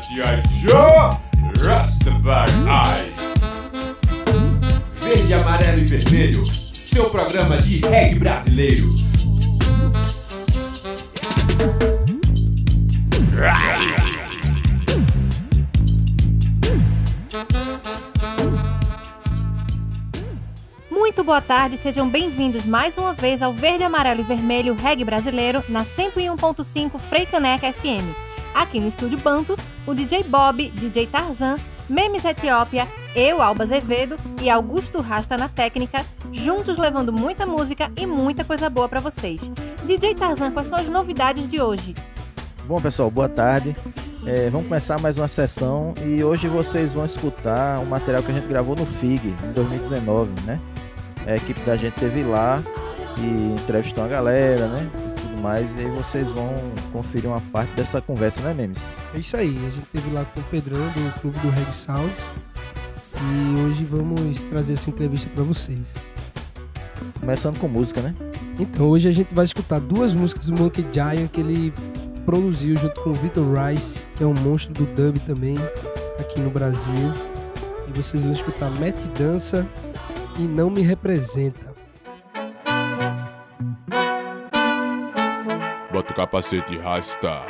G.I. Joe Rastafari. Verde, amarelo e vermelho, seu programa de reggae brasileiro. Muito boa tarde, sejam bem-vindos mais uma vez ao Verde, Amarelo e Vermelho Reggae Brasileiro na 101.5 Freicaneca FM. Aqui no estúdio Bantus, o DJ Bob, DJ Tarzan, Memes Etiópia, eu, Alba Azevedo e Augusto Rasta na técnica, juntos levando muita música e muita coisa boa para vocês. DJ Tarzan, quais são as novidades de hoje? Bom, pessoal, boa tarde. É, vamos começar mais uma sessão e hoje vocês vão escutar um material que a gente gravou no FIG em 2019, né? A equipe da gente teve lá e entrevistou a galera, né? Mais. E aí vocês vão conferir uma parte dessa conversa, né, Memes? É isso aí, a gente teve lá com o Pedrão do Clube do Reg Sounds e hoje vamos trazer essa entrevista para vocês. Começando com música, né? Então, hoje a gente vai escutar duas músicas do Monkey Giant que ele produziu junto com o Victor Rice, que é um monstro do dub também aqui no Brasil. E vocês vão escutar Mete Dança e Não Me Representa. Capacete e rasta.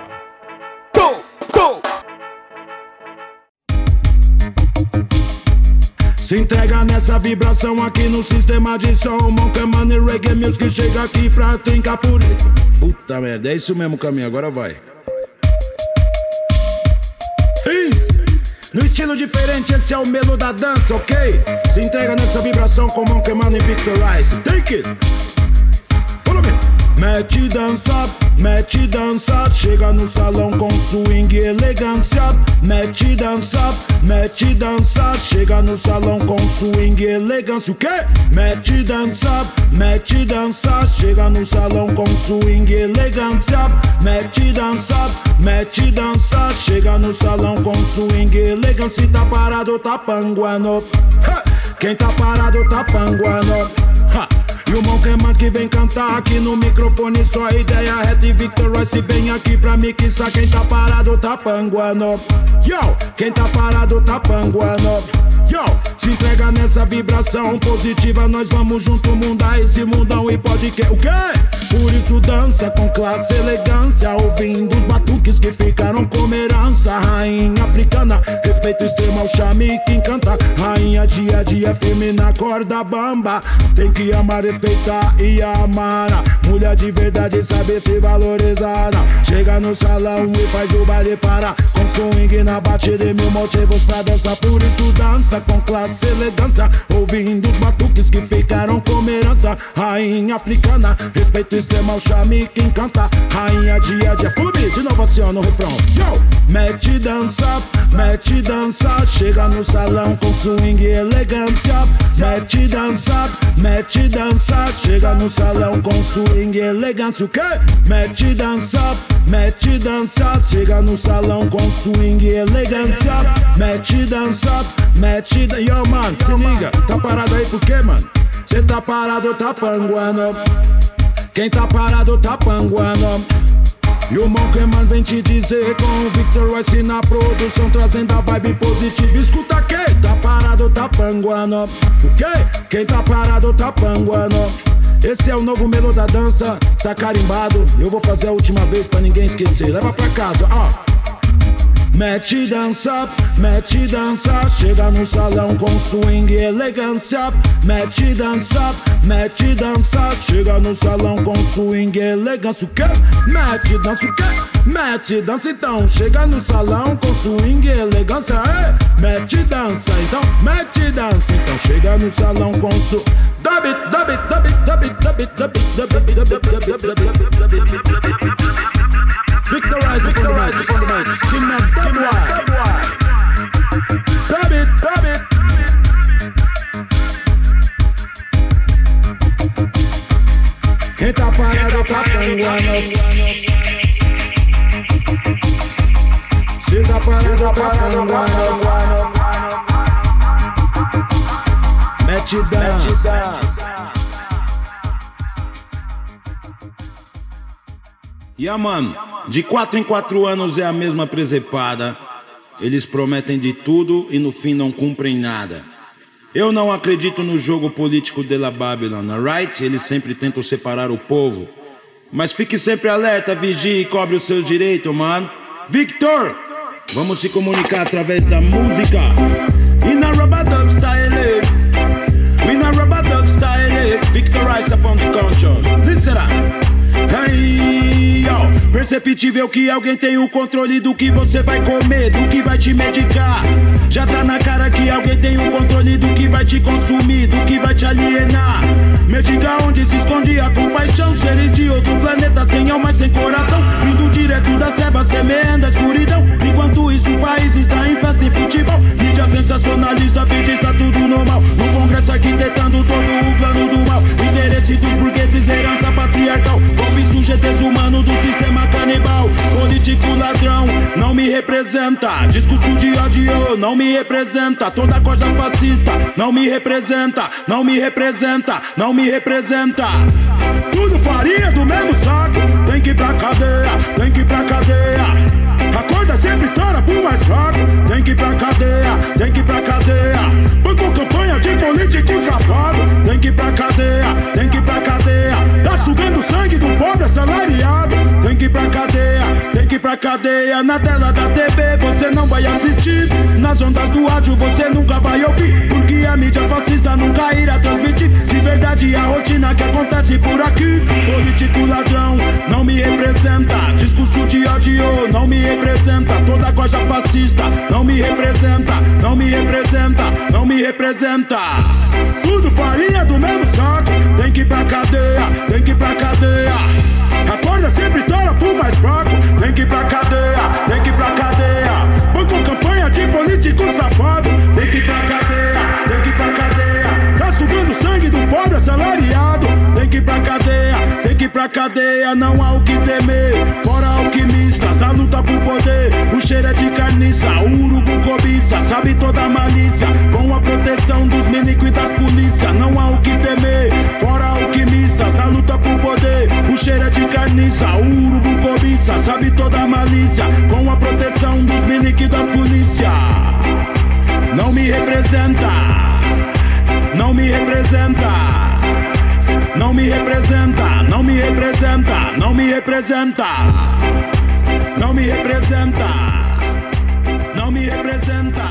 Se entrega nessa vibração aqui no sistema de som Monka Money Reggae Music chega aqui pra trincar por Puta merda, é isso mesmo caminho, agora vai. No estilo diferente, esse é o melo da dança, ok? Se entrega nessa vibração com Monka Money Victor Rice Take it! Mete dança, mete dança, chega no salão com swing e elegância. Mete dança, mete dança, chega no salão com swing e elegância. O quê? Mete dança, mete dança, chega no salão com swing e elegância. Mete dança, mete dança, chega no salão com swing e elegância. Tá parado, tá panguando. Ha! Quem tá parado, tá panguando. Ha! E o Monkeman que vem cantar aqui no microfone Só ideia reta e Victor Royce vem aqui pra mixar Quem tá parado tá panguando Yo, quem tá parado tá panguando Yo, se entrega nessa vibração positiva Nós vamos junto mundar esse mundão e pode que o quê? Por isso dança com classe elegância Ouvindo os batuques que ficaram como herança. Rainha africana, respeito extremo ao chame que encanta Rainha dia a dia firme na corda bamba. Tem que amar, respeitar e amar. Mulher de verdade sabe se valorizar. Chega no salão e faz o baile para. Com swing na batida e mil motivos pra dançar. Por isso dança com classe e elegância. Ouvindo os batuques que ficaram como herança. Rainha africana, respeito extremo ao chame que encanta. Rainha dia dia, flume de novo ó no refrão. Yo! Mete dança, mete dança. Chega no salão com swing e elegância. Mete dança, mete dança Chega no salão com swing e elegância. O quê? Mete dança, mete dança. Chega no salão com swing e elegância. Mete dança, mete dança Yo, mano, se liga, tá parado aí por quê, mano? Cê tá parado, tá panguando. Quem tá parado, tá panguando e o Monkeyman vem te dizer com o Victor Royce na produção Trazendo a vibe positiva. Escuta quem tá parado, tá panguando O quê? Quem tá parado, tá panguando esse é o novo melo da dança, tá carimbado. Eu vou fazer a última vez pra ninguém esquecer. Leva pra casa, ó Mete dança, mete dança, chega no salão com swing e elegância. Mete dança, mete dança, chega no salão com swing e elegância. O quê? Mete dança, o quê? Mete dança então, chega no salão com swing e elegância. É, mete dança então, mete dança então, chega no salão com su. Dub it, dub it, dub it, dub it, dub it, dub it, dub it, dub it, dub it, dub it. Victorize Victorize, Victorize. the night. King Man, King Man. Grab it, grab it. Get up out of the top and one up. Sit up out of the top and one up. Match it down. A mano, de 4 em 4 anos é a mesma presepada. Eles prometem de tudo e no fim não cumprem nada. Eu não acredito no jogo político de la Babylon, right? Eles sempre tentam separar o povo. Mas fique sempre alerta, vigie e cobre os seus direitos, mano. Victor, vamos se comunicar através da música. In a rubber dub style, in a rubber style, Victor Rice upon the control. Listen up. Hey, yo. Perceptível que alguém tem o controle do que você vai comer, do que vai te medicar. Já tá na cara que alguém tem o controle do que vai te consumir, do que vai te alienar. Me diga onde se esconde a compaixão. Seres de outro planeta, sem alma sem coração. Vindo direto das trevas, semeando a escuridão. Enquanto isso, o país está em festa e não me representa. Toda coisa fascista, não me representa. Não me representa, não me representa. Tudo farinha do mesmo saco. Tem que ir pra cadeia, tem que ir pra cadeia. A corda sempre estoura pro mais fraco. Tem que ir pra cadeia, tem que ir pra cadeia. Banco campanha de político safado. Tem que ir pra cadeia, tem que ir pra cadeia. Tá sugando sangue do pobre assalariado. Que ir pra cadeia, tem que ir pra cadeia. Na tela da TV você não vai assistir. Nas ondas do áudio você nunca vai ouvir. Porque a mídia fascista nunca irá transmitir. De verdade a rotina que acontece por aqui. Político ladrão não me representa. Discurso de ódio não me representa. Toda coisa fascista não me representa. Não me representa, não me representa. Tudo farinha do mesmo saco. Tem que ir pra cadeia, tem que ir pra cadeia. A corda sempre estoura pro mais fraco. Tem que ir pra cadeia, tem que ir pra cadeia. Banco campanha de político safado. Tem que ir pra cadeia, pobre assalariado. Tem que ir pra cadeia, tem que ir pra cadeia. Não há o que temer. Fora alquimistas, na luta por poder. O cheiro é de carniça, o urubu cobiça. Sabe toda a malícia. Com a proteção dos milicos e das polícia. Não há o que temer. Fora alquimistas, na luta por poder. O cheiro é de carniça, o urubu cobiça. Sabe toda a malícia. Com a proteção dos milicos e das polícia. Não me representa. Não me representa. Não me representa, não me representa, não me representa. Não me representa. Não me representa.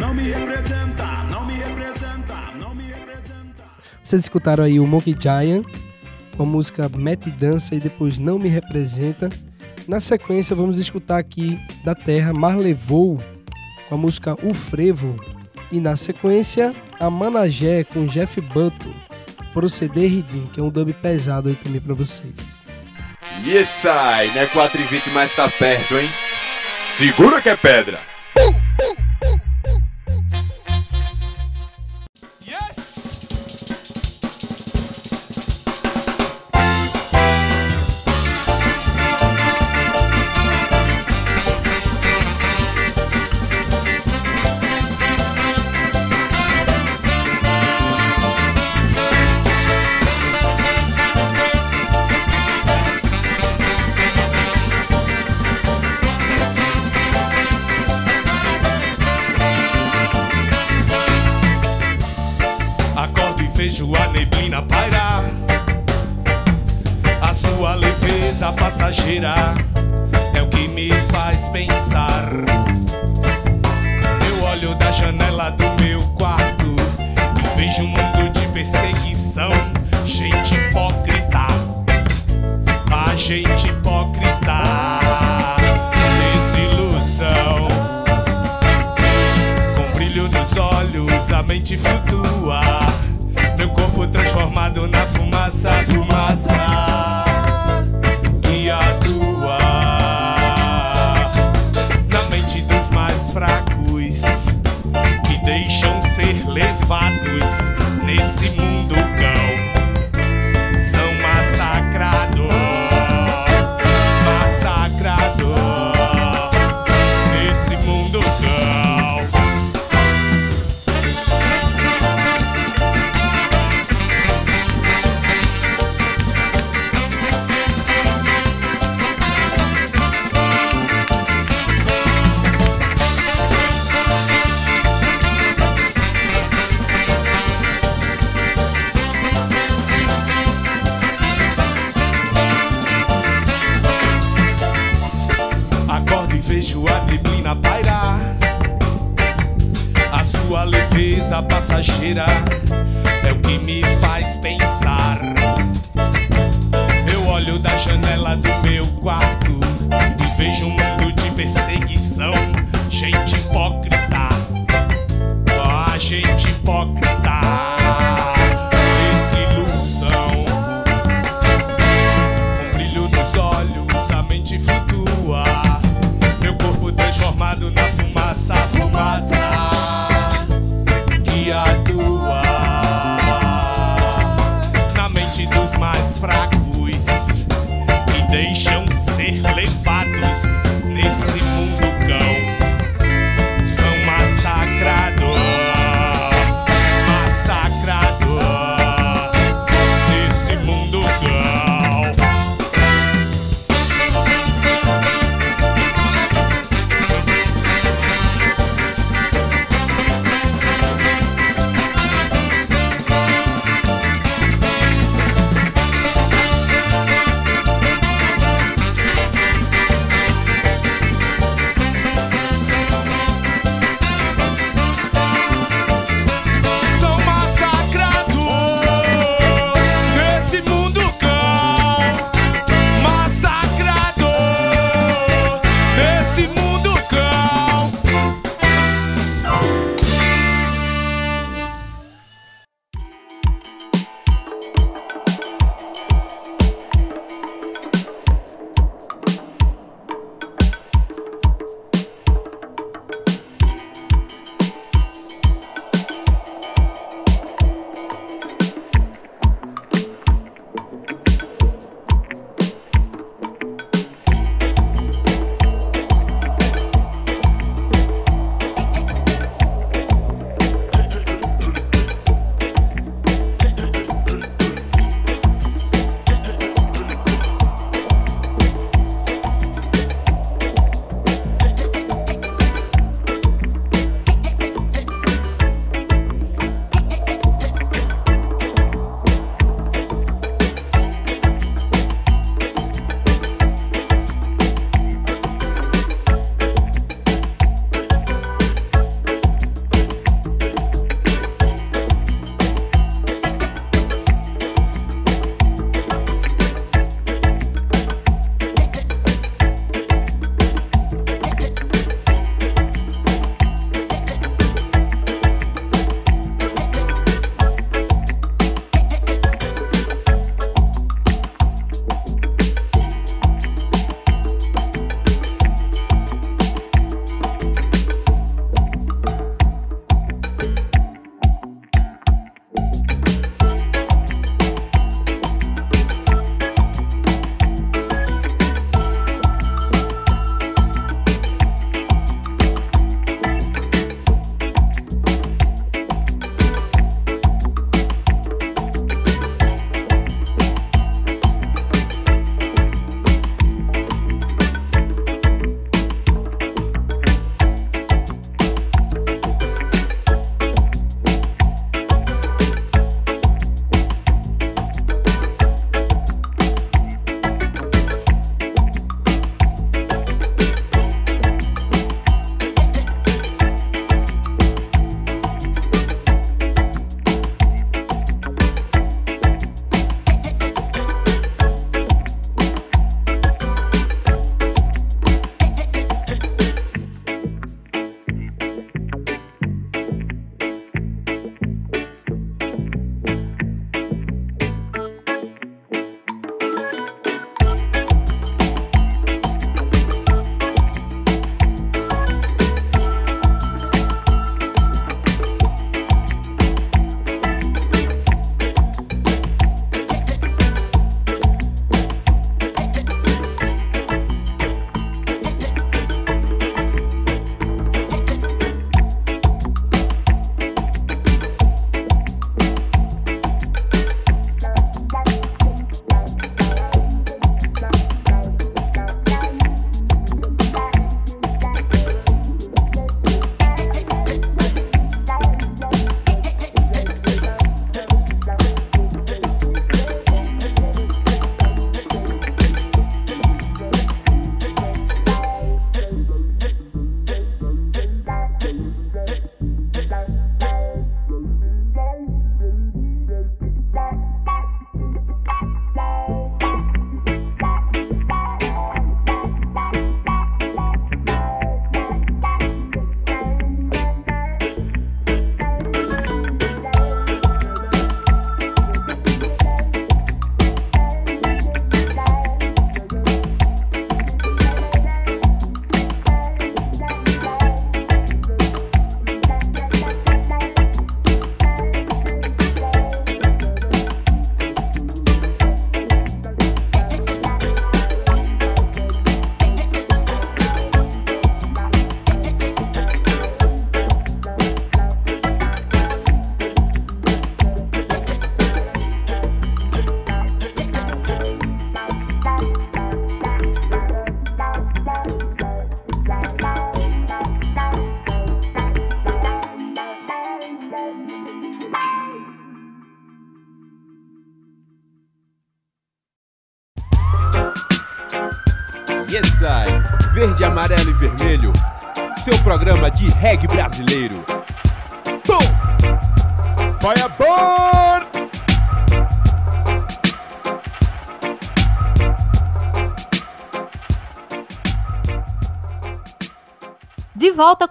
Não me representa, não me representa, não me representa. Vocês escutaram aí o Monkey Giant com a música Mete Dança e depois Não Me Representa. Na sequência, vamos escutar aqui da Terra Marlevou com a música O Frevo. E na sequência, a Managé com Jeff Button. Proceder Ridim, que é um dub pesado aí também pra vocês. Yes, ai, né? 4 e 20, mas tá perto, hein? Segura que é pedra!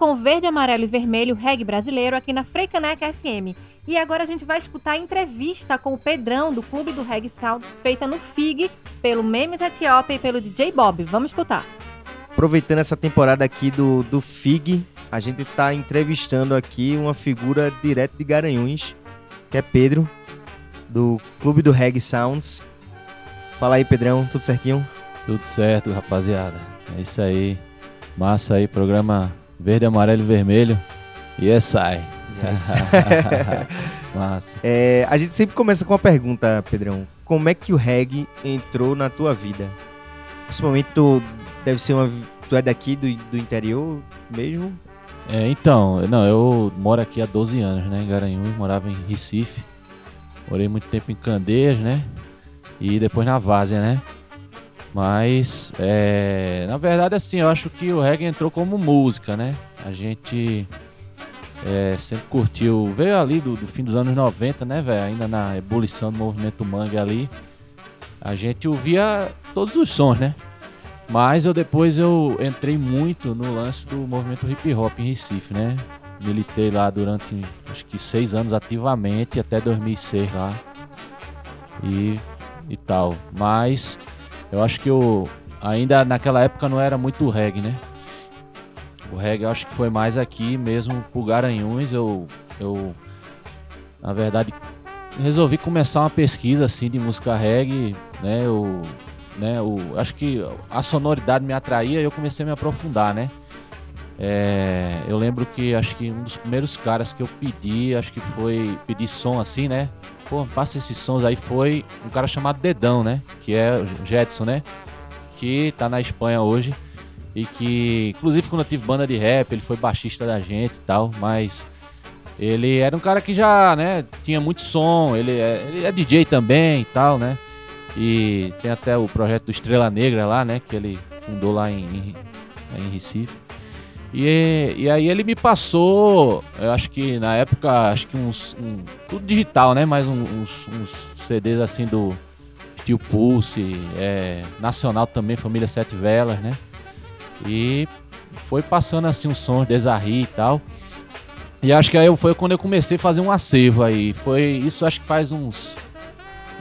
Com verde, amarelo e vermelho reggae brasileiro aqui na Freicaneca FM. E agora a gente vai escutar a entrevista com o Pedrão do Clube do Reggae Sound, feita no FIG, pelo Memes Etiópia e pelo DJ Bob. Vamos escutar. Aproveitando essa temporada aqui do, do FIG, a gente está entrevistando aqui uma figura direto de Garanhuns, que é Pedro, do Clube do Reggae Sounds. Fala aí, Pedrão, tudo certinho? Tudo certo, rapaziada. É isso aí. Massa aí, programa Verde, Amarelo e Vermelho. E é sai. Massa. É, a gente sempre começa com uma pergunta, Pedrão. Como é que o reggae entrou na tua vida? Principalmente tu deve ser uma. Tu é daqui do, do interior mesmo? É, então, não, eu moro aqui há 12 anos, né? Em Garanhuns, morava em Recife. Morei muito tempo em Candeias, né? E depois na Várzea, né? Mas, é, na verdade, assim, eu acho que o reggae entrou como música, né? A gente é, sempre curtiu, veio ali do, do, fim dos anos 90, né, velho? Ainda na ebulição do movimento mangue ali. A gente ouvia todos os sons, né? Mas eu depois eu entrei muito no lance do movimento hip hop em Recife, né? Militei lá durante acho que seis anos ativamente, até 2006 lá. E, e tal. Mas eu acho que eu ainda naquela época não era muito reggae, né? O reggae eu acho que foi mais aqui mesmo pro Garanhuns. Eu, eu na verdade, resolvi começar uma pesquisa assim de música reggae, né? Eu, né? Eu, acho que a sonoridade me atraía e eu comecei a me aprofundar, né? É, eu lembro que acho que um dos primeiros caras que eu pedi, acho que foi pedir som assim, né? Pô, passa esses sons aí, foi um cara chamado Dedão, né? Que é o Jetson, né? Que tá na Espanha hoje. E que, inclusive, quando eu tive banda de rap, ele foi baixista da gente e tal, mas ele era um cara que já, né, tinha muito som, ele é, ele é DJ também e tal, né? E tem até o projeto do Estrela Negra lá, né, que ele fundou lá em, em, em Recife. E, e aí ele me passou, eu acho que na época, acho que uns. Um, tudo digital, né? Mas uns, uns CDs assim do Steel Pulse, é, Nacional também, Família Sete Velas, né? E foi passando assim um som, Desarri e tal. E acho que aí foi quando eu comecei a fazer um acervo aí. Foi isso acho que faz uns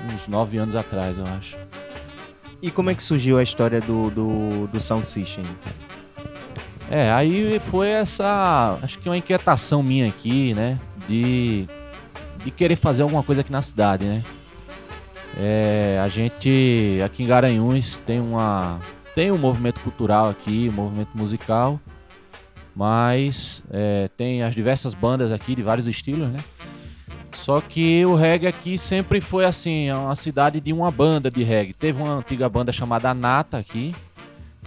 uns nove anos atrás, eu acho. E como é que surgiu a história do, do, do Sound System? É, aí foi essa, acho que uma inquietação minha aqui, né, de, de querer fazer alguma coisa aqui na cidade, né. É, a gente aqui em Garanhuns tem uma tem um movimento cultural aqui, um movimento musical, mas é, tem as diversas bandas aqui de vários estilos, né? Só que o reggae aqui sempre foi assim, é uma cidade de uma banda de reggae. Teve uma antiga banda chamada Nata aqui,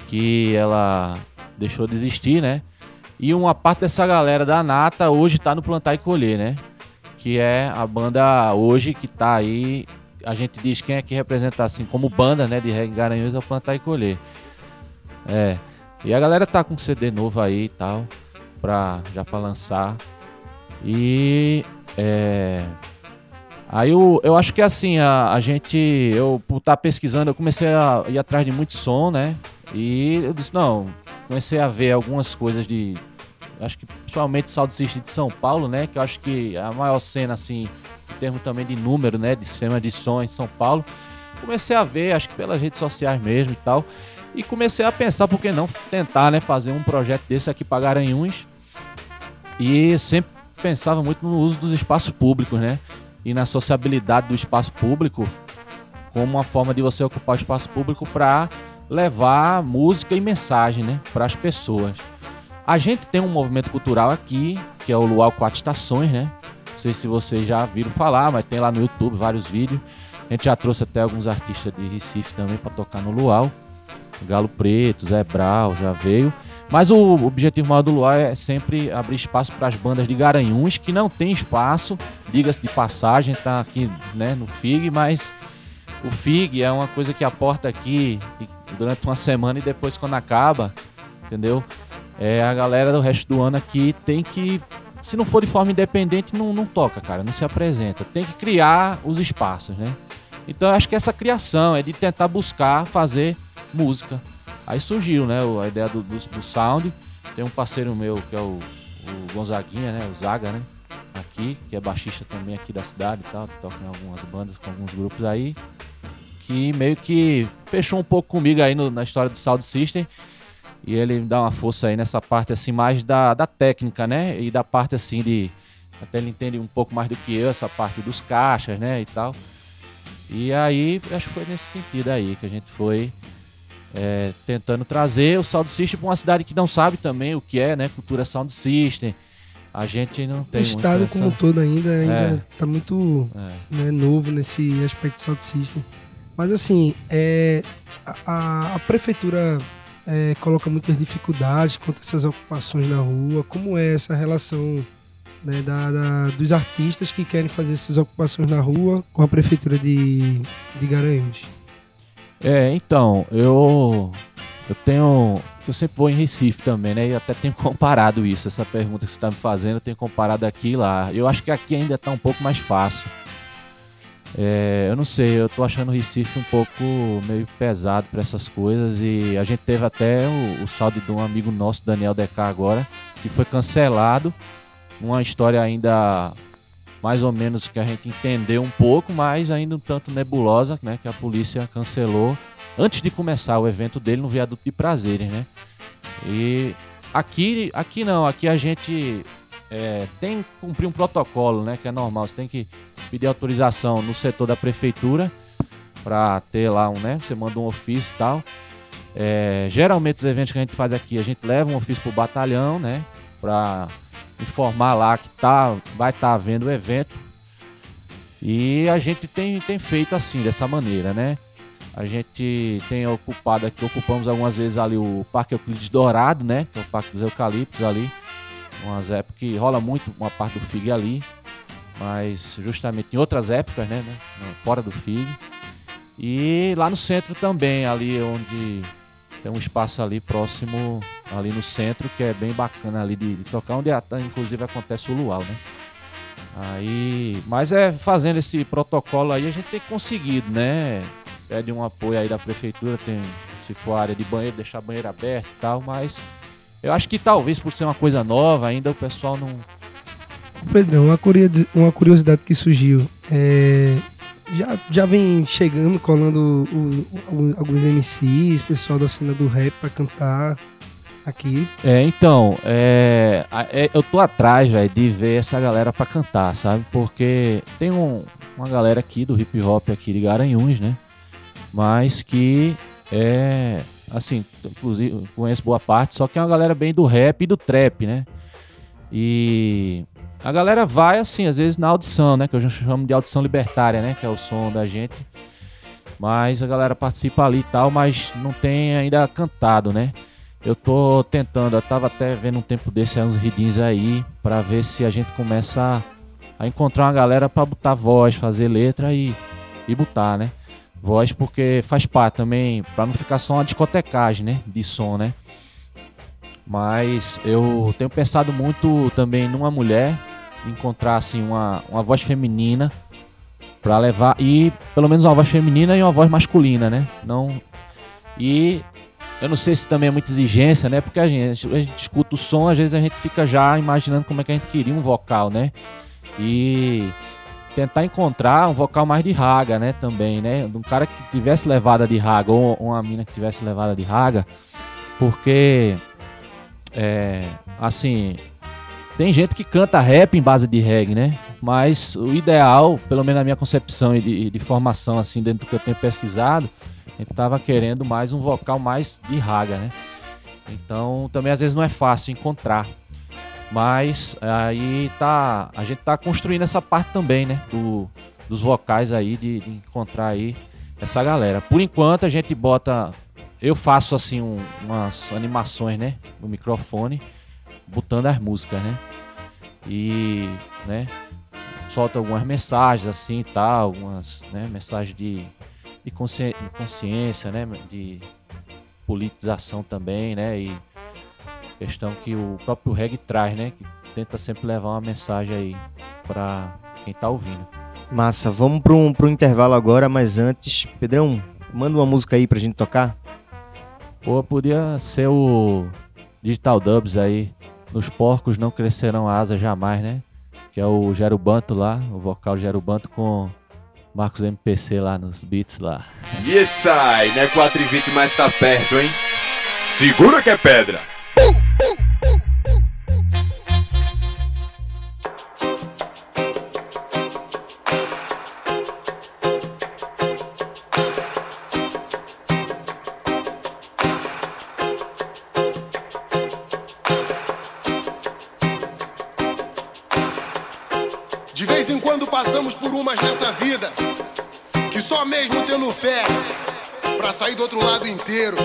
que ela deixou de existir, né? E uma parte dessa galera da Nata hoje tá no Plantar e Colher, né? Que é a banda hoje que tá aí. A gente diz quem é que representa assim como banda, né? De reggae Garanhuns é Plantar e Colher. É. E a galera tá com CD novo aí e tal, pra, já pra lançar. E é, aí eu, eu acho que assim, a, a gente, eu por estar tá pesquisando, eu comecei a ir atrás de muito som, né? E eu disse, não, comecei a ver algumas coisas de. Acho que principalmente Saldo System de São Paulo, né? Que eu acho que a maior cena, assim, em termos também de número, né? De sistema de som em São Paulo. Comecei a ver, acho que pelas redes sociais mesmo e tal. E comecei a pensar, por que não tentar, né? Fazer um projeto desse aqui para Garanhuns. E sempre pensava muito no uso dos espaços públicos, né? E na sociabilidade do espaço público como uma forma de você ocupar o espaço público para levar música e mensagem, né, para as pessoas. A gente tem um movimento cultural aqui, que é o Luau Quatro Estações, né? Não sei se vocês já viram falar, mas tem lá no YouTube vários vídeos. A gente já trouxe até alguns artistas de Recife também para tocar no Luau. Galo Preto, Zé Brau já veio. Mas o objetivo maior do Luar é sempre abrir espaço para as bandas de Garanhuns, que não tem espaço, diga-se de passagem, tá aqui né, no FIG, mas o FIG é uma coisa que aporta aqui durante uma semana e depois quando acaba, entendeu? É, a galera do resto do ano aqui tem que, se não for de forma independente, não, não toca, cara, não se apresenta. Tem que criar os espaços, né? Então acho que essa criação é de tentar buscar fazer música. Aí surgiu, né, a ideia do, do, do sound. Tem um parceiro meu que é o, o Gonzaguinha, né, o Zaga, né? Aqui, que é baixista também aqui da cidade e tal, toca em algumas bandas, com alguns grupos aí. Que meio que fechou um pouco comigo aí no- na história do Sound System. E ele me dá uma força aí nessa parte assim, mais da, da técnica, né? E da parte assim de. Até ele entende um pouco mais do que eu, essa parte dos caixas, né? E tal. E aí, acho que foi nesse sentido aí que a gente foi é, tentando trazer o Sound System para uma cidade que não sabe também o que é, né? Cultura Sound System. A gente não O tem muito estado essa- como um todo ainda, ainda É. tá muito É. né, novo nesse aspecto de sound system. Mas assim, é, a, a- prefeitura é, coloca muitas dificuldades quanto a essas ocupações na rua. Como é essa relação né, da, da- dos artistas que querem fazer essas ocupações na rua com a prefeitura de, de Garanhuns? É, então, eu eu tenho eu sempre vou em Recife também, né? E até tenho comparado isso, essa pergunta que você está me fazendo, eu tenho comparado aqui e lá. Eu acho que aqui ainda está um pouco mais fácil. É, eu não sei, eu tô achando o Recife um pouco meio pesado para essas coisas e a gente teve até o, o saldo de um amigo nosso, Daniel DK agora, que foi cancelado. Uma história ainda mais ou menos que a gente entendeu um pouco, mas ainda um tanto nebulosa, né? Que a polícia cancelou antes de começar o evento dele no Viaduto de Prazeres, né? E aqui, aqui não, aqui a gente é, tem que cumprir um protocolo, né? Que é normal, você tem que pedir autorização no setor da prefeitura para ter lá um, né? Você manda um ofício e tal. É, geralmente os eventos que a gente faz aqui, a gente leva um ofício pro batalhão, né? Para informar lá que tá, vai estar havendo o evento. E a gente tem, tem feito assim, dessa maneira, né? A gente tem ocupado aqui, ocupamos algumas vezes ali o Parque Euclides Dourado, né? Que é o Parque dos Eucaliptos ali. Umas épocas que rola muito uma parte do FIG ali. Mas justamente em outras épocas, né? né, Fora do FIG. E lá no centro também, ali onde tem um espaço ali próximo, ali no centro, que é bem bacana ali de, de tocar, onde inclusive acontece o luau, né? Aí, mas é fazendo esse protocolo aí, a gente tem conseguido, né? Pede um apoio aí da prefeitura, tem, se for área de banheiro, deixar banheiro aberto e tal, mas eu acho que talvez por ser uma coisa nova, ainda o pessoal não. Pedrão, uma curiosi- uma curiosidade que surgiu. É, já, já vem chegando, colando o- o- alguns MCs, pessoal da cena do rap pra cantar aqui. É, então, é, é, eu tô atrás, velho, de ver essa galera pra cantar, sabe? Porque tem um- uma galera aqui do hip hop aqui de Garanhuns, né? Mas que é, assim, inclusive conheço boa parte, só que é uma galera bem do rap e do trap, né? E a galera vai, assim, às vezes na audição, né? Que eu já chamo de audição libertária, né? Que é o som da gente. Mas a galera participa ali e tal, mas não tem ainda cantado, né? Eu tô tentando, eu tava até vendo um tempo desse uns ridins aí, pra ver se a gente começa a, encontrar uma galera pra botar voz, fazer letra e, e botar, né? Voz porque faz parte também, pra não ficar só uma discotecagem, né? De som, né? Mas eu tenho pensado muito também numa mulher, encontrar assim uma, uma voz feminina pra levar e pelo menos uma voz feminina e uma voz masculina, né? Não e eu não sei se também é muita exigência, né? Porque a gente, a gente escuta o som, às vezes a gente fica já imaginando como é que a gente queria um vocal, né? E tentar encontrar um vocal mais de raga, né? Também, né? Um cara que tivesse levada de raga ou uma mina que tivesse levada de raga, porque é, assim, tem gente que canta rap em base de reggae, né? Mas o ideal, pelo menos na minha concepção e de, de formação, assim, dentro do que eu tenho pesquisado, a gente tava querendo mais um vocal mais de raga, né? Então também às vezes não é fácil encontrar. Mas aí tá. A gente tá construindo essa parte também, né? Do, dos vocais aí, de, de encontrar aí essa galera. Por enquanto a gente bota. Eu faço assim um, umas animações, né? No microfone, botando as músicas, né? E, né? Solta algumas mensagens assim e tá? tal, algumas né, mensagens de, de consciência, né? De politização também, né? E questão que o próprio reggae traz, né? Que tenta sempre levar uma mensagem aí para quem está ouvindo. Massa, vamos para um, pra intervalo agora, mas antes, Pedrão, manda uma música aí pra gente tocar. Ou podia ser o Digital Dubs aí, Nos Porcos Não Crescerão Asas Jamais, né? Que é o Gero Banto lá, o vocal Gero Banto com Marcos MPC lá nos beats lá. É e sai, né? 4 e 20 mais tá perto, hein? Segura que é pedra! De vez em quando passamos por umas nessa vida que só mesmo tendo fé para sair do outro lado inteiro.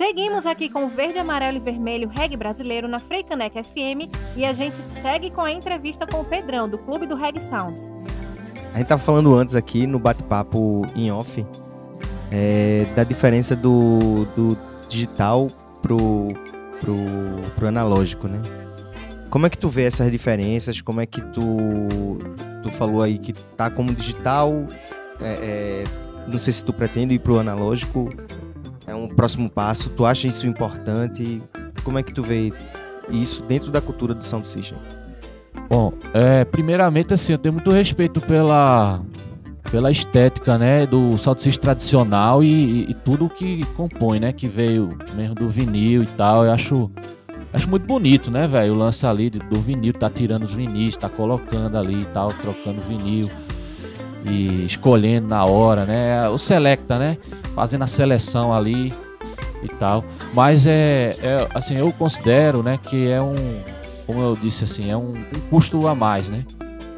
Seguimos aqui com Verde, Amarelo e Vermelho Reg Brasileiro na Freicanec FM e a gente segue com a entrevista com o Pedrão, do Clube do Reg Sounds. A gente estava falando antes aqui no bate-papo em off é, da diferença do, do digital pro, pro, pro analógico, né? Como é que tu vê essas diferenças? Como é que tu, tu falou aí que tá como digital? É, é, não sei se tu pretende ir pro analógico. É um próximo passo. Tu acha isso importante? Como é que tu vê isso dentro da cultura do sound system? Bom, é, primeiramente assim, eu tenho muito respeito pela pela estética, né, do salsicha tradicional e, e, tudo que compõe, né, que veio mesmo do vinil e tal. Eu acho acho muito bonito, né, velho, o lance ali do vinil, tá tirando os vinis, tá colocando ali e tal, trocando vinil e escolhendo na hora, né? O selecta, né? Fazendo a seleção ali e tal. Mas é, é assim, eu considero, né, que é um, como eu disse assim, é um, um custo a mais, né?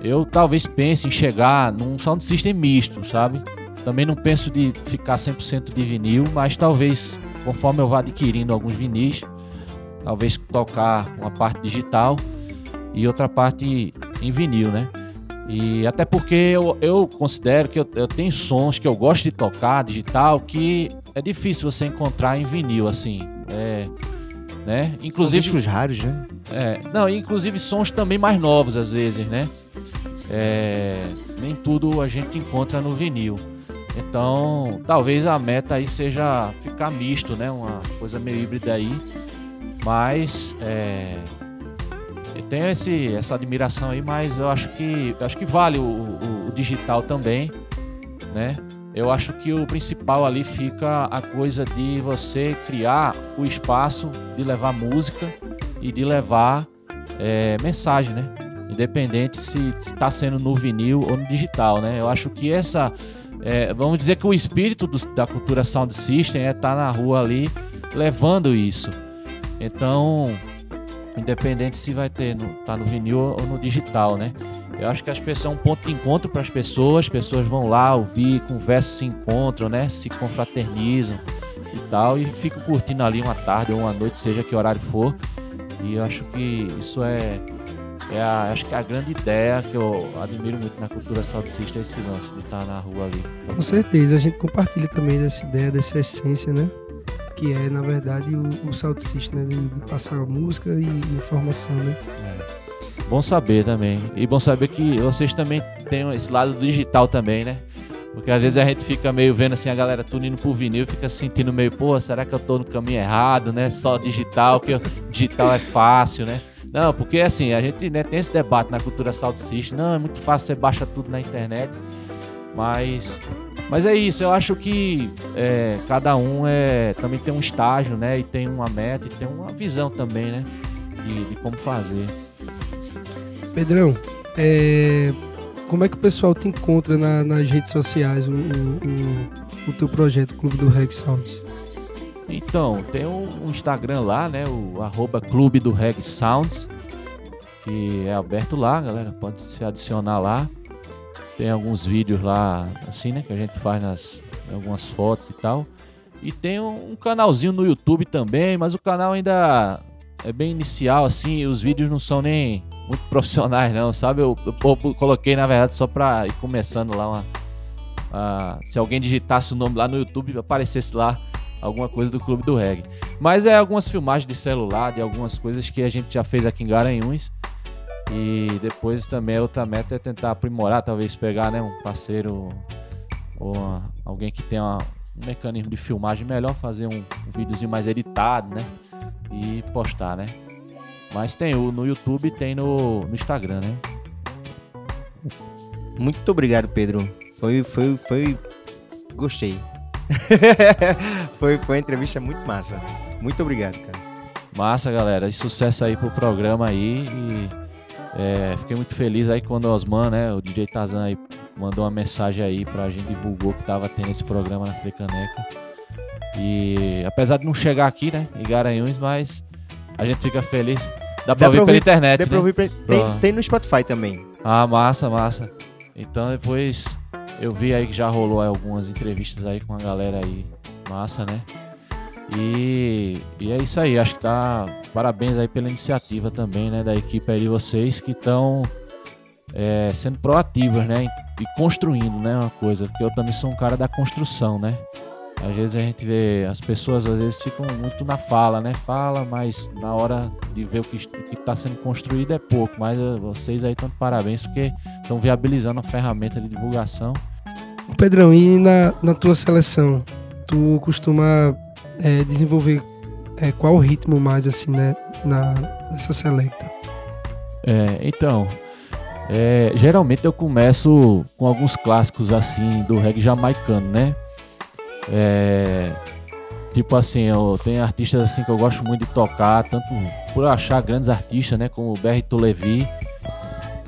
Eu talvez pense em chegar num sound system misto, sabe? Também não penso de ficar 100% de vinil, mas talvez conforme eu vá adquirindo alguns vinis, talvez tocar uma parte digital e outra parte em vinil, né? E até porque eu, eu considero que eu, eu, tenho sons que eu gosto de tocar digital que é difícil você encontrar em vinil, assim. É, né? Inclusive. São discos raros, né? É, não, inclusive sons também mais novos às vezes, né? É, nem tudo a gente encontra no vinil. Então, talvez a meta aí seja ficar misto, né? Uma coisa meio híbrida aí. Mas é, tenho esse, essa admiração aí, mas eu acho que acho que vale o, o, o digital também, né? Eu acho que o principal ali fica a coisa de você criar o espaço de levar música e de levar é, mensagem, né? Independente se está sendo no vinil ou no digital, né? Eu acho que essa, é, vamos dizer que o espírito do, da cultura sound system é estar tá na rua ali levando isso. Então, independente se vai ter no, tá no vinil ou no digital, né? Eu acho que as pessoas é um ponto de encontro para as pessoas, as pessoas vão lá ouvir, conversam, se encontram, né? Se confraternizam e tal, e ficam curtindo ali uma tarde ou uma noite, seja que horário for. E eu acho que isso é, é a, acho que é a grande ideia que eu admiro muito na cultura saudicista, esse lance de estar na rua ali. Com certeza, a gente compartilha também dessa ideia, dessa essência, né? Que é, na verdade, o, o saudicista, né? De, de, passar música e informação, né? É. Bom saber também. E bom saber que vocês também têm esse lado digital também, né? Porque às vezes a gente fica meio vendo assim a galera tudo indo pro vinil, fica sentindo meio, pô, será que eu tô no caminho errado, né? Só digital, que digital é fácil, né? Não, porque assim, a gente né, tem esse debate na cultura Sound. Não, é muito fácil, você baixa tudo na internet. Mas, mas é isso, eu acho que é, cada um é, também tem um estágio, né? E tem uma meta e tem uma visão também, né? De, de como fazer. Pedrão, é, como é que o pessoal te encontra na, nas redes sociais, o, o, o, teu projeto, Clube do Reg Sounds? Então, tem um, um Instagram lá, né? O arroba Clube do Reg Sounds, que é aberto lá, galera. Pode se adicionar lá. Tem alguns vídeos lá, assim, né? Que a gente faz nas algumas fotos e tal. E tem um, um canalzinho no YouTube também, mas o canal ainda é bem inicial, assim. os vídeos não são nem muito profissionais, não, sabe? Eu, eu, eu, coloquei, na verdade, só pra ir começando lá uma. Uh, se alguém digitasse o nome lá no YouTube, aparecesse lá alguma coisa do Clube do Reggae. Mas é algumas filmagens de celular, de algumas coisas que a gente já fez aqui em Garanhuns. E depois também a outra meta é tentar aprimorar, talvez pegar né, um parceiro ou uma, alguém que tenha uma, um mecanismo de filmagem melhor, fazer um, um videozinho mais editado, né? E postar, né? Mas tem o no YouTube tem no, no Instagram, né? Muito obrigado, Pedro. Foi, foi, foi. Gostei. foi, foi uma entrevista muito massa. Muito obrigado, cara. Massa, galera. E sucesso aí pro programa aí. E, é, fiquei muito feliz aí quando o Osman, né? O DJ Tazan aí mandou uma mensagem aí pra gente, divulgou que tava tendo esse programa na Frecaneca. E apesar de não chegar aqui, né? Em Garanhuns, mas a gente fica feliz. Dá pra, ouvir, ouvir pela internet. Dá né? pra ouvir pra... Tem, tem, no Spotify também. Ah, massa, massa. Então depois eu vi aí que já rolou algumas entrevistas aí com a galera aí. Massa, né? E, e é isso aí, acho que tá. Parabéns aí pela iniciativa também, né? Da equipe aí de vocês que estão é, sendo proativas, né? E construindo, né? Uma coisa, porque eu também sou um cara da construção, né? Às vezes a gente vê, as pessoas às vezes ficam muito na fala, né? Fala, mas na hora de ver o que está sendo construído é pouco. Mas eh, vocês aí estão de parabéns porque estão viabilizando a ferramenta de divulgação. Pedrão, e na, na tua seleção, tu costuma é, desenvolver é, qual o ritmo mais assim, né, na, nessa selecta? É, então, é, geralmente eu começo com alguns clássicos assim do reggae jamaicano, né? É, tipo assim, eu tenho artistas assim que eu gosto muito de tocar, tanto por achar grandes artistas, né, como o Berrito Levi,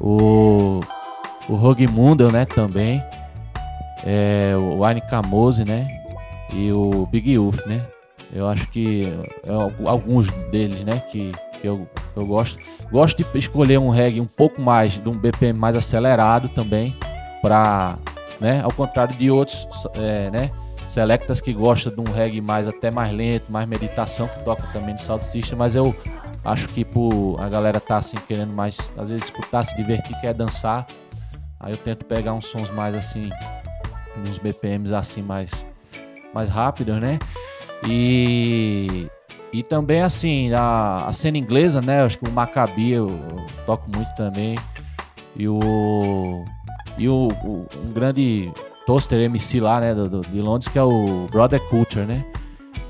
o o Rogue Mundel, né, também, é, o Wayne Camose, né, e o Big Youth, né. Eu acho que é, alguns deles, né, que, que eu, eu gosto. Gosto de escolher um reggae um pouco mais, de um BPM mais acelerado também, para, né, ao contrário de outros, é, né, selectas que gostam de um reggae mais até mais lento, mais meditação, que toca também no Sound System, mas eu acho que por a galera tá assim querendo mais, às vezes escutar, se divertir, quer dançar, Aí eu tento pegar uns sons mais assim, uns BPMs assim mais, mais rápidos, né? E, e também assim, a, a cena inglesa, né? Acho que o Maccabi eu, eu toco muito também. E o. E o, o um grande toaster MC lá, né, do, do, de Londres, que é o Brother Culture, né?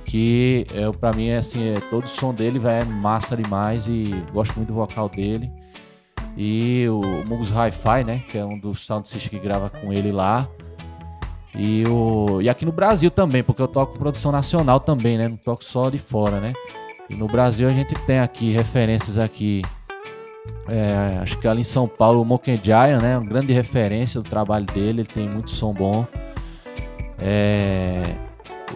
Que é, pra mim é assim, é, todo o som dele véio, é massa demais e gosto muito do vocal dele. E o Mungus Hi-Fi, né? Que é um dos sound systems que grava com ele lá. E, o, e aqui no Brasil também, porque eu toco produção nacional também, né? Não toco só de fora, né? E no Brasil a gente tem aqui referências aqui. É, acho que ali em São Paulo o Moken Giant, né? Uma grande referência do trabalho dele, ele tem muito som bom. É,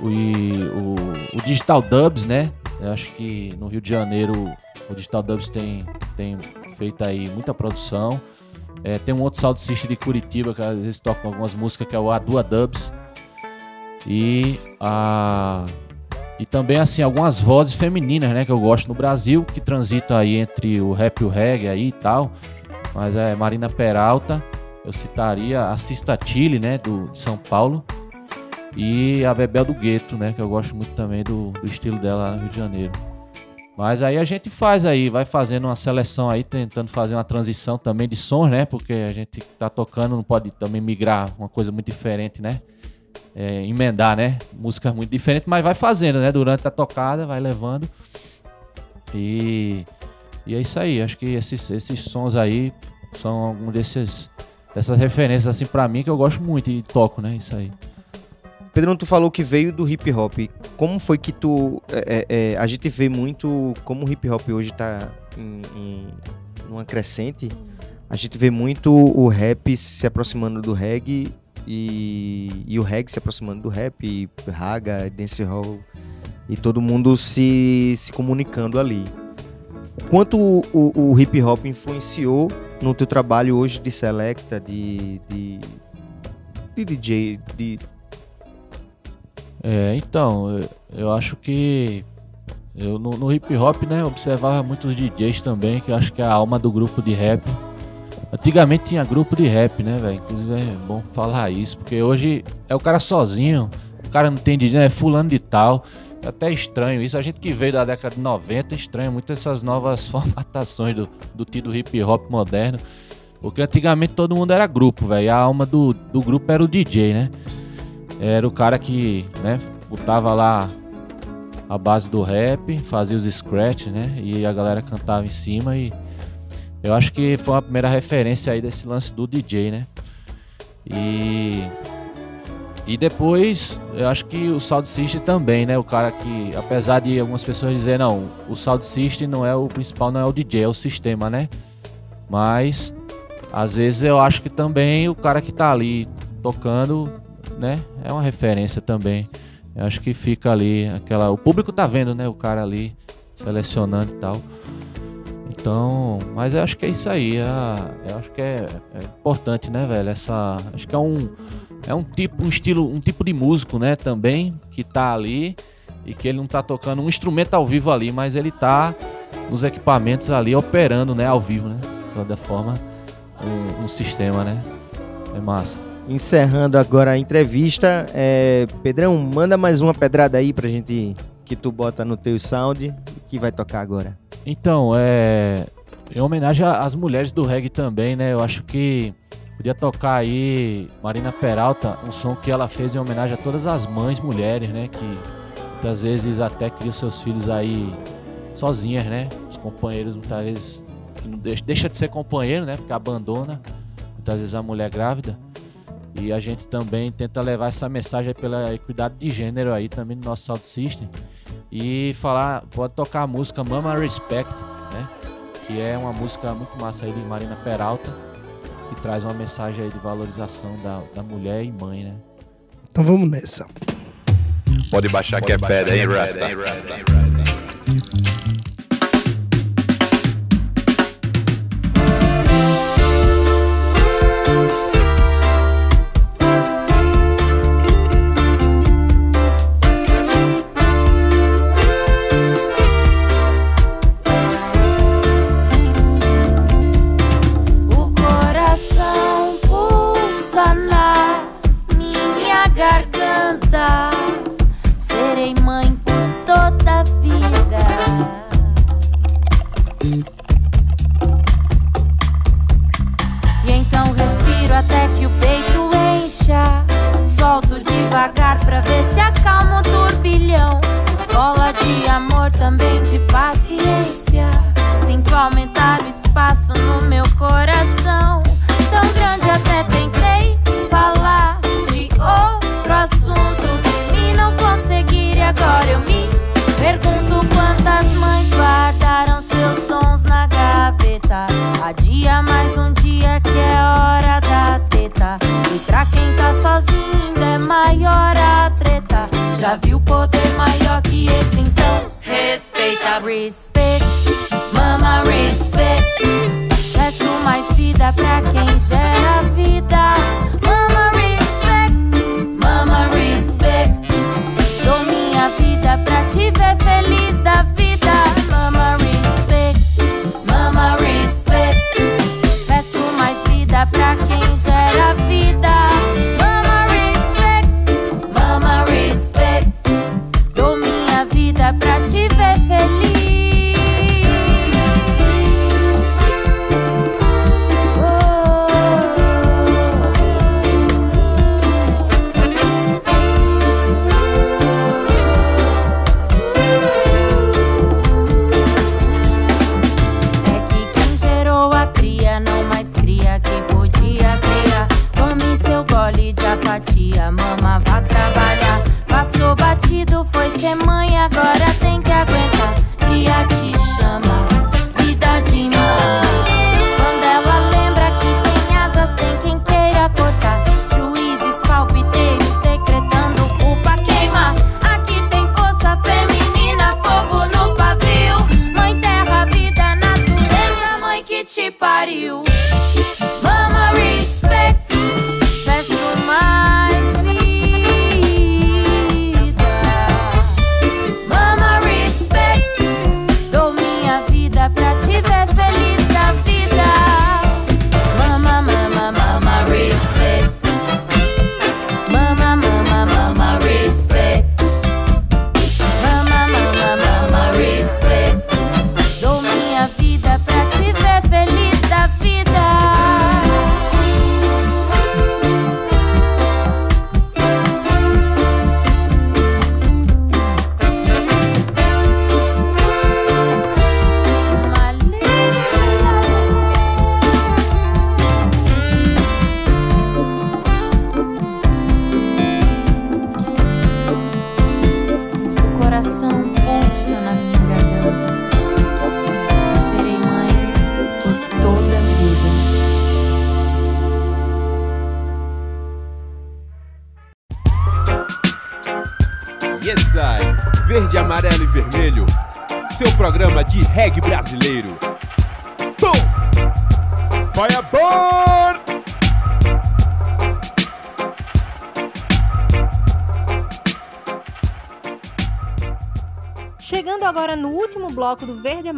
o, o, o Digital Dubs, né? Eu acho que no Rio de Janeiro o Digital Dubs tem, tem feito aí muita produção. É, tem um outro sound system de Curitiba que às vezes toca algumas músicas que é o Adua Dubs. E a e também assim algumas vozes femininas, né, que eu gosto no Brasil, que transitam aí entre o rap e o reggae aí e tal. Mas é Marina Peralta, eu citaria a Cista Chile, né, do São Paulo. E a Bebel do Gueto, né, que eu gosto muito também do, do estilo dela lá no Rio de Janeiro. Mas aí a gente faz aí, vai fazendo uma seleção aí, tentando fazer uma transição também de sons, né? Porque a gente tá tocando, não pode também migrar uma coisa muito diferente, né? É, emendar, né? Músicas muito diferentes, mas vai fazendo, né? Durante a tocada, vai levando. E, e é isso aí. Acho que esses, esses sons aí são algum desses dessas referências assim para mim que eu gosto muito e toco, né? Isso aí. Pedro, tu falou que veio do hip hop. Como foi que tu. É, é, é, a gente vê muito como o hip hop hoje tá em, em uma crescente. A gente vê muito o rap se aproximando do reggae e, e o reggae se aproximando do rap, raga, dancehall e todo mundo se, se comunicando ali. Quanto o, o, o, hip hop influenciou no teu trabalho hoje de selecta, de, de, de DJ, de é, então, eu acho que eu no, no, hip hop, né, observava muitos DJs também, que eu acho que é a alma do grupo de rap. Antigamente tinha grupo de rap, né, velho? Inclusive é bom falar isso, porque hoje é o cara sozinho, o cara não tem dinheiro, é fulano de tal. É até estranho isso. A gente que veio da década de 90 estranha muito essas novas formatações do, do tido hip hop moderno. Porque antigamente todo mundo era grupo, velho. A alma do, do grupo era o DJ, né? Era o cara que, né, botava lá a base do rap, fazia os scratch, né, e a galera cantava em cima e eu acho que foi a primeira referência aí desse lance do DJ, né? E e depois, eu acho que o Sound System também, né? O cara que, apesar de algumas pessoas dizerem, não, o Sound System não é o principal, não é o DJ, é o sistema, né? Mas, às vezes eu acho que também o cara que tá ali tocando né? É uma referência também. Eu acho que fica ali aquela. O público tá vendo, né? O cara ali selecionando e tal. Então, mas eu acho que é isso aí. É, eu acho que é, é, importante, né, velho? Essa, acho que é um, é um tipo, um estilo, um tipo de músico, né, também que tá ali e que ele não tá tocando um instrumento ao vivo ali, mas ele tá nos equipamentos ali operando, né, ao vivo, né? De toda forma, um, um sistema, né? É massa. Encerrando agora a entrevista. É, Pedrão, manda mais uma pedrada aí pra gente que tu bota no teu sound que vai tocar agora. Então, é. Em homenagem às mulheres do reggae também, né? Eu acho que podia tocar aí Marina Peralta, um som que ela fez em homenagem a todas as mães mulheres, né? Que muitas vezes até criam seus filhos aí sozinhas, né? Os companheiros muitas vezes que não deixa, deixa de ser companheiro, né? Porque abandona muitas vezes a mulher grávida. E a gente também tenta levar essa mensagem aí pela equidade de gênero aí também no nosso sound system. E falar, pode tocar a música Mama Respect, né? Que é uma música muito massa aí de Marina Peralta, que traz uma mensagem aí de valorização da, da mulher e mãe, né? Então vamos nessa. Pode baixar que é pedra, hein, Rasta? O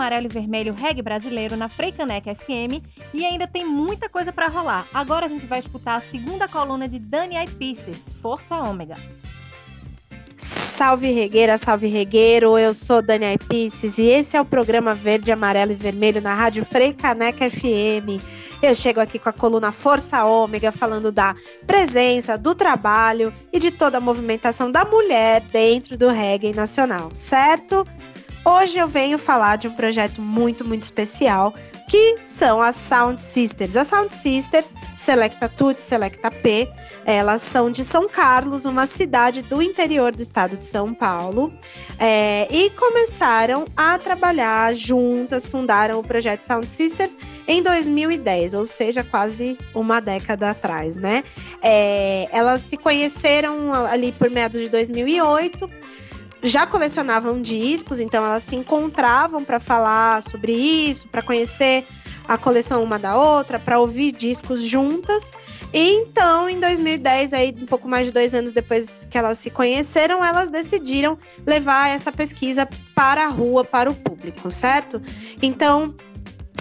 Amarelo e Vermelho Reggae Brasileiro na Freicaneca FM e ainda tem muita coisa para rolar. Agora a gente vai escutar a segunda coluna de Dani I Pieces, Força Ômega. Salve regueira, salve regueiro, eu sou Dani I Pieces e esse é o programa Verde, Amarelo e Vermelho na Rádio Freicaneca FM. Eu chego aqui com a coluna Força Ômega, falando da presença, do trabalho e de toda a movimentação da mulher dentro do reggae nacional, certo? Hoje eu venho falar de um projeto muito, muito especial que são as Sound Sisters. As Sound Sisters, Selecta Tut, Selecta P, elas são de São Carlos, uma cidade do interior do estado de São Paulo, é, e começaram a trabalhar juntas, fundaram o projeto Sound Sisters em 2010, ou seja, quase uma década atrás, né? É, elas se conheceram ali por meados de 2008 já colecionavam discos, então elas se encontravam para falar sobre isso, para conhecer a coleção uma da outra, para ouvir discos juntas. E então, em 2010, aí um pouco mais de dois anos depois que elas se conheceram, elas decidiram levar essa pesquisa para a rua, para o público, certo? Então,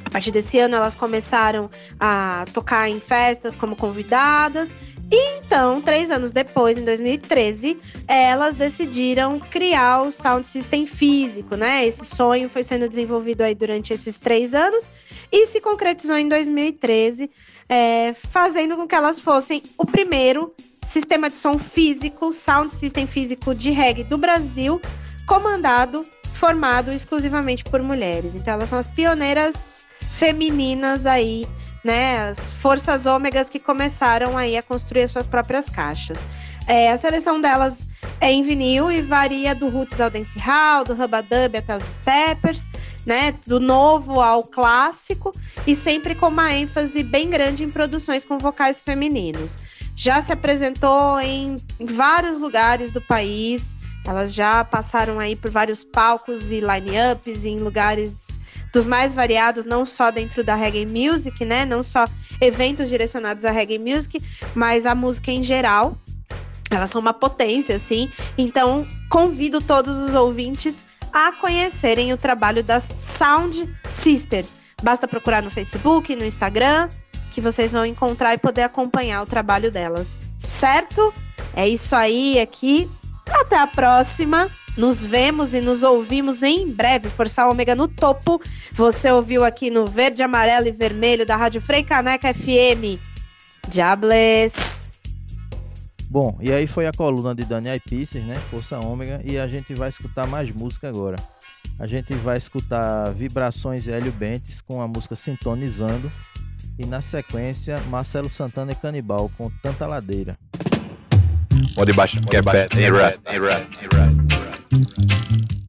a partir desse ano, elas começaram a tocar em festas como convidadas e então, três anos depois, em 2013, elas decidiram criar o Sound System físico, né? Esse sonho foi sendo desenvolvido aí durante esses três anos e se concretizou em 2013, é, fazendo com que elas fossem o primeiro sistema de som físico, Sound System físico de reggae do Brasil, comandado, formado exclusivamente por mulheres. Então, elas são as pioneiras femininas aí né, as forças ômegas que começaram aí a construir as suas próprias caixas. É, a seleção delas é em vinil e varia do roots ao dancehall, do rubadub até os steppers, né, do novo ao clássico e sempre com uma ênfase bem grande em produções com vocais femininos. Já se apresentou em vários lugares do país, elas já passaram aí por vários palcos e line-ups em lugares dos mais variados, não só dentro da reggae music, né? Não só eventos direcionados à reggae music, mas a música em geral. Elas são uma potência, assim. Então, convido todos os ouvintes a conhecerem o trabalho das Sound Sisters. Basta procurar no Facebook, no Instagram, que vocês vão encontrar e poder acompanhar o trabalho delas. Certo? É isso aí aqui. Até a próxima. Nos vemos e nos ouvimos em breve. Força Ômega no topo. Você ouviu aqui no verde, amarelo e vermelho da Rádio Frei Caneca FM. Diables. Bom, e aí foi a coluna de Dani Pieces, né? Força Ômega. E a gente vai escutar mais música agora. A gente vai escutar Vibrações Hélio Bentes com a música Sintonizando. E na sequência, Marcelo Santana e Canibal com Tanta Ladeira. Pode baixar, rest, rest, rest.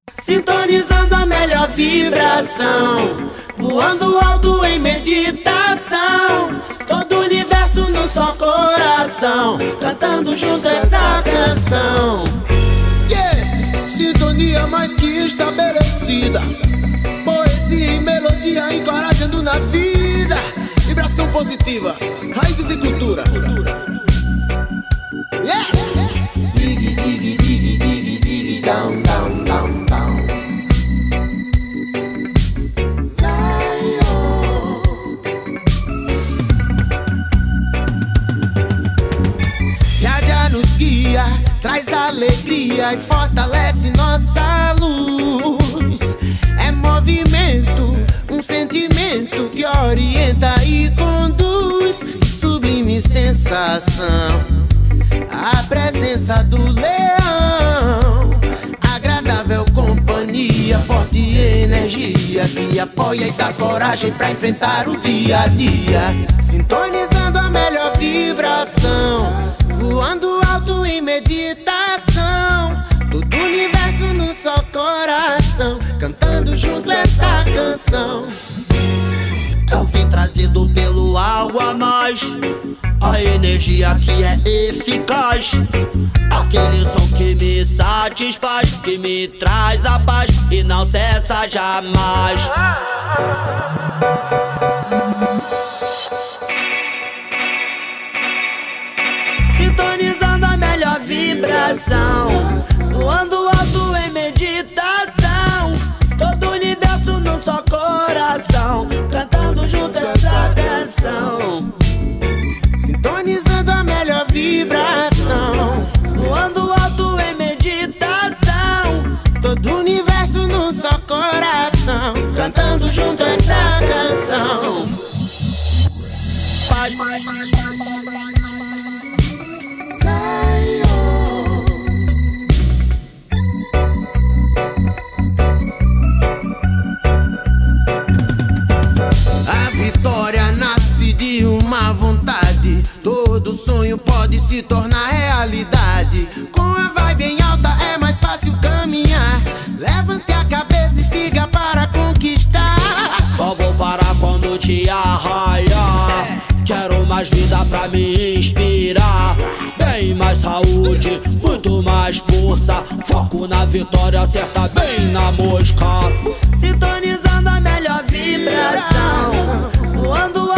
Sintonizando a melhor vibração, voando alto em meditação. Todo universo no só coração, cantando junto essa canção. Yeah! Sintonia mais que estabelecida, poesia e melodia encorajando na vida. Vibração positiva, raízes e cultura. Yes! Down, down, down, down. Já já nos guia, traz alegria e fortalece nossa luz. É movimento, um sentimento que orienta e conduz. Sublime sensação, a presença do leão. Companhia, forte energia que apoia e dá coragem pra enfrentar o dia a dia. Sintonizando a melhor vibração, voando alto em meditação. Todo universo no só coração, cantando junto essa canção. É o fim trazido pelo água mais A energia que é eficaz. Aquele som que me satisfaz Que me traz a paz E não cessa jamais. Sintonizando a melhor vibração. Voando alto em cantando junto essa canção. Paz, A vitória nasce de uma vontade. Todo sonho pode se tornar realidade. te arraiar. Quero mais vida pra me inspirar. Bem mais saúde, muito mais força. Foco na vitória, acerta bem na mosca. Sintonizando a melhor vibração. Voando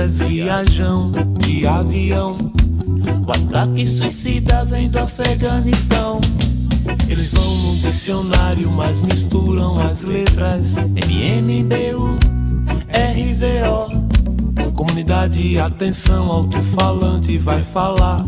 Juntas viajam de avião. O ataque suicida vem do Afeganistão. Eles vão no dicionário, mas misturam as letras MNBU, RZO. Comunidade, atenção, alto-falante vai falar.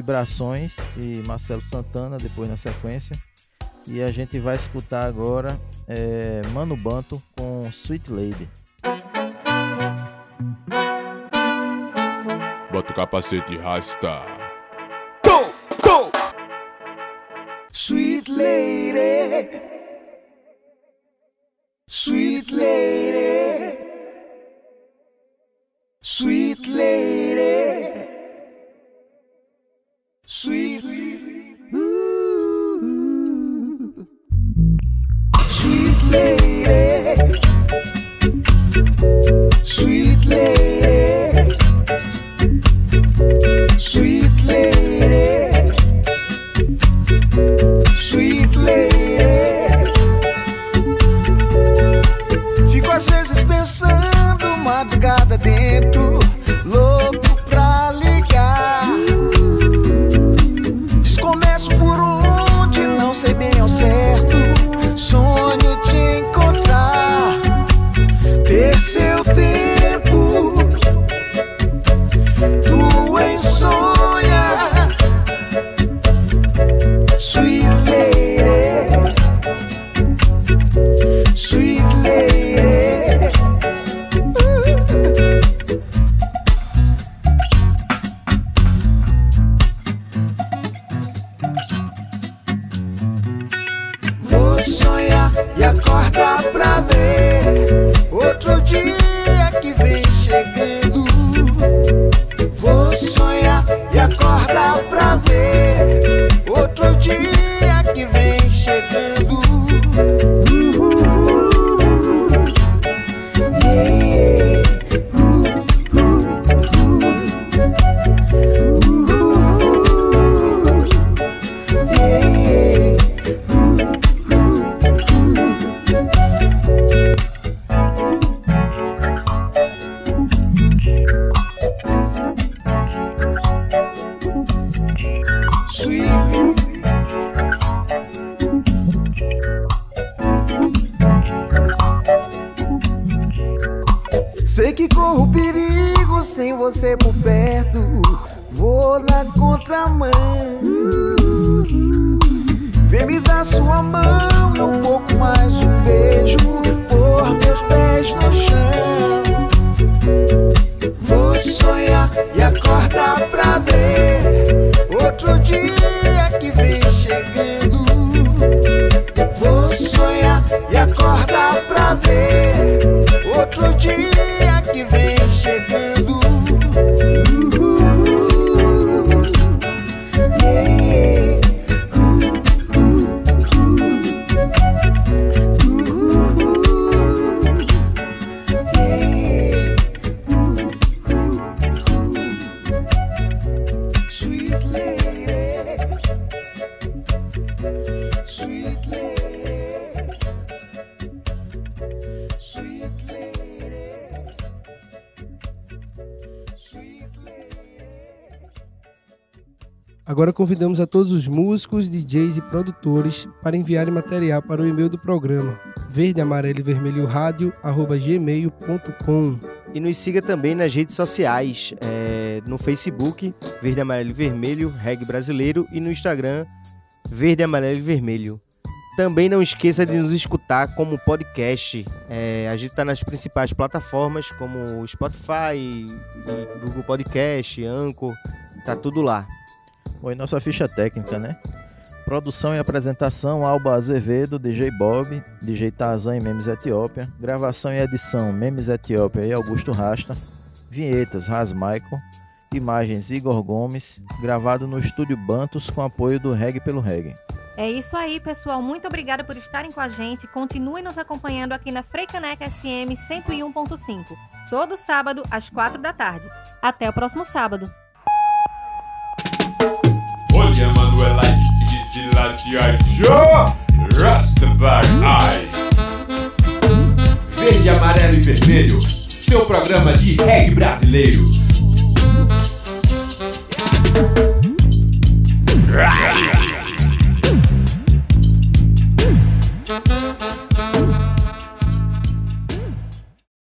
Vibrações e Marcelo Santana, depois na sequência. E a gente vai escutar agora é, Mano Banto com Sweet Lady. Bota o capacete e rasta. Sweet lady, sweet lady, convidamos a todos os músicos, DJs e produtores para enviarem material para o e-mail do programa verde, amarelo e vermelho rádio arroba gmail.com. E nos siga também nas redes sociais, é, no Facebook, Verde, Amarelo e Vermelho, Reg Brasileiro, e no Instagram, Verde, Amarelo e Vermelho. Também não esqueça de nos escutar como podcast. É, a gente está nas principais plataformas como Spotify, Google Podcast, Anchor, tá tudo lá. Foi nossa ficha técnica, né? Produção e apresentação: Alba Azevedo, DJ Bob, DJ Tarzan e Memes Etiópia. Gravação e edição: Memes Etiópia e Augusto Rasta. Vinhetas: Ras Michael. Imagens: Igor Gomes. Gravado no estúdio Bantos com apoio do Reg pelo Reg. É isso aí, pessoal. Muito obrigada por estarem com a gente. Continue nos acompanhando aqui na Freicaneca FM 101.5, todo sábado às 4 da tarde. Até o próximo sábado. Selassie Joe Rastafari. Verde, amarelo e vermelho, seu programa de reggae brasileiro. Right.